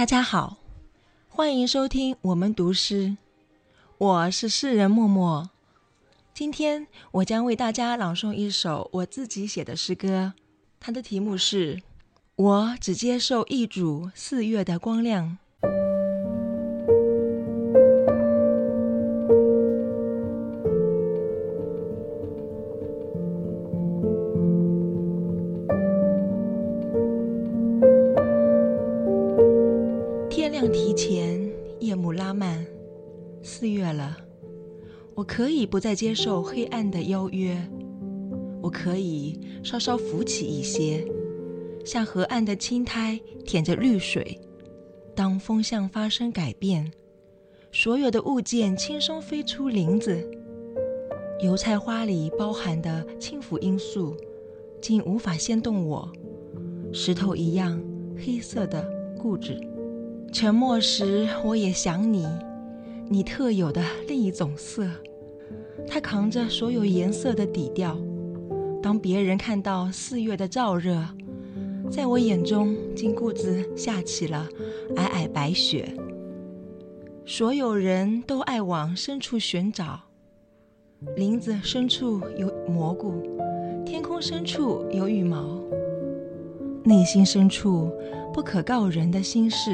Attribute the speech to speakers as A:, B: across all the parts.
A: 大家好，欢迎收听我们读诗，我是诗人默默。今天我将为大家朗诵一首我自己写的诗歌，它的题目是《我只接受一组四月的光亮》。天亮提前，夜幕拉慢，四月了。我可以不再接受黑暗的邀约，我可以稍稍浮起一些，像河岸的青苔舔着绿水。当风向发生改变，所有的物件轻松飞出林子。油菜花里包含的轻浮因素，竟无法掀动我，石头一样黑色的固执。沉默时，我也想你，你特有的另一种色。它扛着所有颜色的底调。当别人看到四月的燥热，在我眼中，金谷子下起了皑皑白雪。所有人都爱往深处寻找，林子深处有蘑菇，天空深处有羽毛，内心深处不可告人的心事。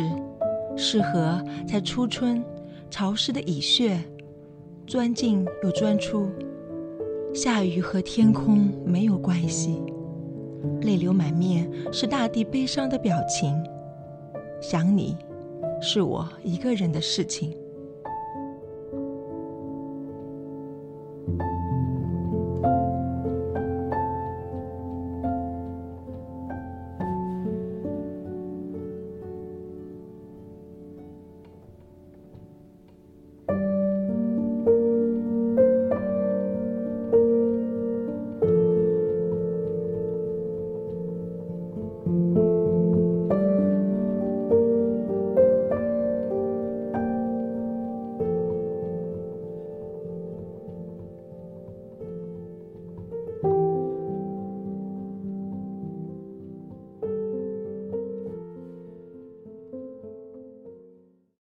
A: 适合在初春潮湿的蚁穴钻进又钻出下雨和天空没有关系泪流满面是大地悲伤的表情想你是我一个人的事情。